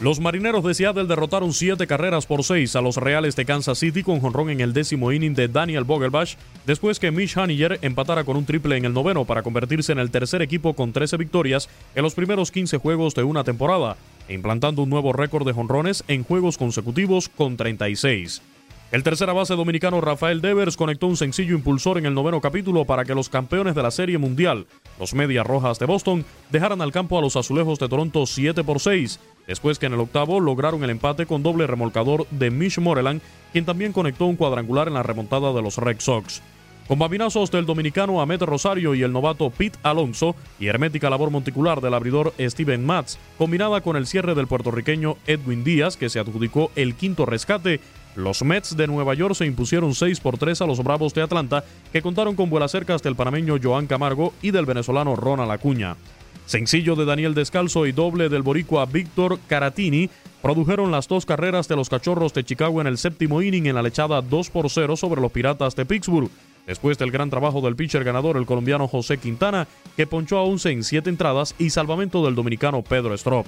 Los marineros de Seattle derrotaron siete carreras por seis a los Reales de Kansas City con jonrón en el décimo inning de Daniel Vogelbach, después que Mitch Haniger empatara con un triple en el noveno para convertirse en el tercer equipo con 13 victorias en los primeros 15 juegos de una temporada, implantando un nuevo récord de jonrones en juegos consecutivos con 36. El tercera base dominicano Rafael Devers conectó un sencillo impulsor en el noveno capítulo para que los campeones de la Serie Mundial, los Medias Rojas de Boston, dejaran al campo a los Azulejos de Toronto 7 por 6, después que en el octavo lograron el empate con doble remolcador de Mitch Moreland, quien también conectó un cuadrangular en la remontada de los Red Sox. Con babinazos del dominicano Ahmed Rosario y el novato Pete Alonso y hermética labor monticular del abridor Steven Matz, combinada con el cierre del puertorriqueño Edwin Díaz, que se adjudicó el quinto rescate, los Mets de Nueva York se impusieron 6 por 3 a los Bravos de Atlanta, que contaron con vuelas cercas del panameño Joan Camargo y del venezolano Ronald Acuña. Sencillo de Daniel Descalzo y doble del boricua Víctor Caratini produjeron las dos carreras de los Cachorros de Chicago en el séptimo inning en la lechada 2 por 0 sobre los Piratas de Pittsburgh. Después del gran trabajo del pitcher ganador, el colombiano José Quintana, que ponchó a 11 en 7 entradas y salvamento del dominicano Pedro Strop.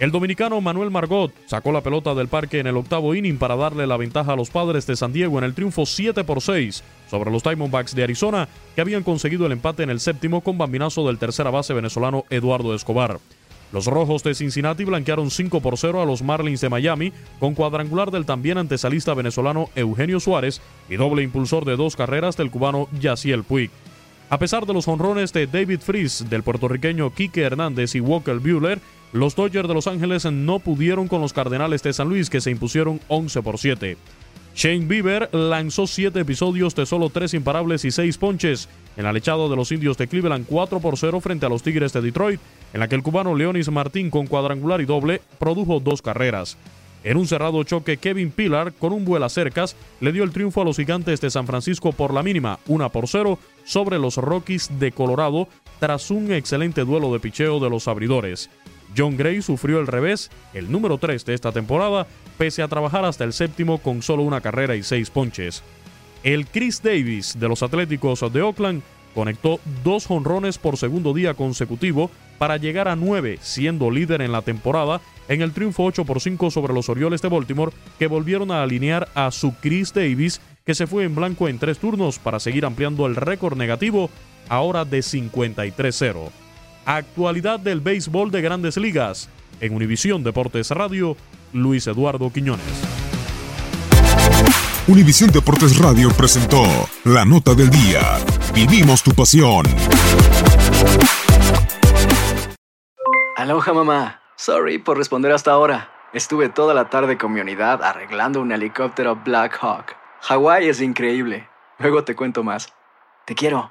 El dominicano Manuel Margot sacó la pelota del parque en el octavo inning para darle la ventaja a los padres de San Diego en el triunfo 7 por 6 sobre los Diamondbacks de Arizona, que habían conseguido el empate en el séptimo con bambinazo del tercera base venezolano Eduardo Escobar. Los rojos de Cincinnati blanquearon 5 por 0 a los Marlins de Miami con cuadrangular del también antesalista venezolano Eugenio Suárez y doble impulsor de dos carreras del cubano Yaciel Puig. A pesar de los honrones de David Fries, del puertorriqueño Quique Hernández y Walker Buehler, los Dodgers de Los Ángeles no pudieron con los Cardenales de San Luis que se impusieron 11 por 7. Shane Bieber lanzó 7 episodios de solo 3 imparables y 6 ponches en la lechada de los indios de Cleveland 4 por 0 frente a los Tigres de Detroit, en la que el cubano Leonis Martín con cuadrangular y doble produjo dos carreras. En un cerrado choque, Kevin Pillar, con un vuelo a cercas, le dio el triunfo a los gigantes de San Francisco por la mínima, 1 por 0, sobre los Rockies de Colorado, tras un excelente duelo de picheo de los abridores. John Gray sufrió el revés, el número 3 de esta temporada, pese a trabajar hasta el séptimo con solo una carrera y seis ponches. El Chris Davis de los Atléticos de Oakland conectó dos jonrones por segundo día consecutivo para llegar a nueve, siendo líder en la temporada en el triunfo 8 por 5 sobre los Orioles de Baltimore, que volvieron a alinear a su Chris Davis, que se fue en blanco en tres turnos para seguir ampliando el récord negativo, ahora de 53-0. Actualidad del béisbol de grandes ligas. En Univisión Deportes Radio, Luis Eduardo Quiñones. Univisión Deportes Radio presentó la nota del día. Vivimos tu pasión. Aloha mamá. Sorry por responder hasta ahora. Estuve toda la tarde con mi unidad arreglando un helicóptero Black Hawk. Hawái es increíble. Luego te cuento más. Te quiero.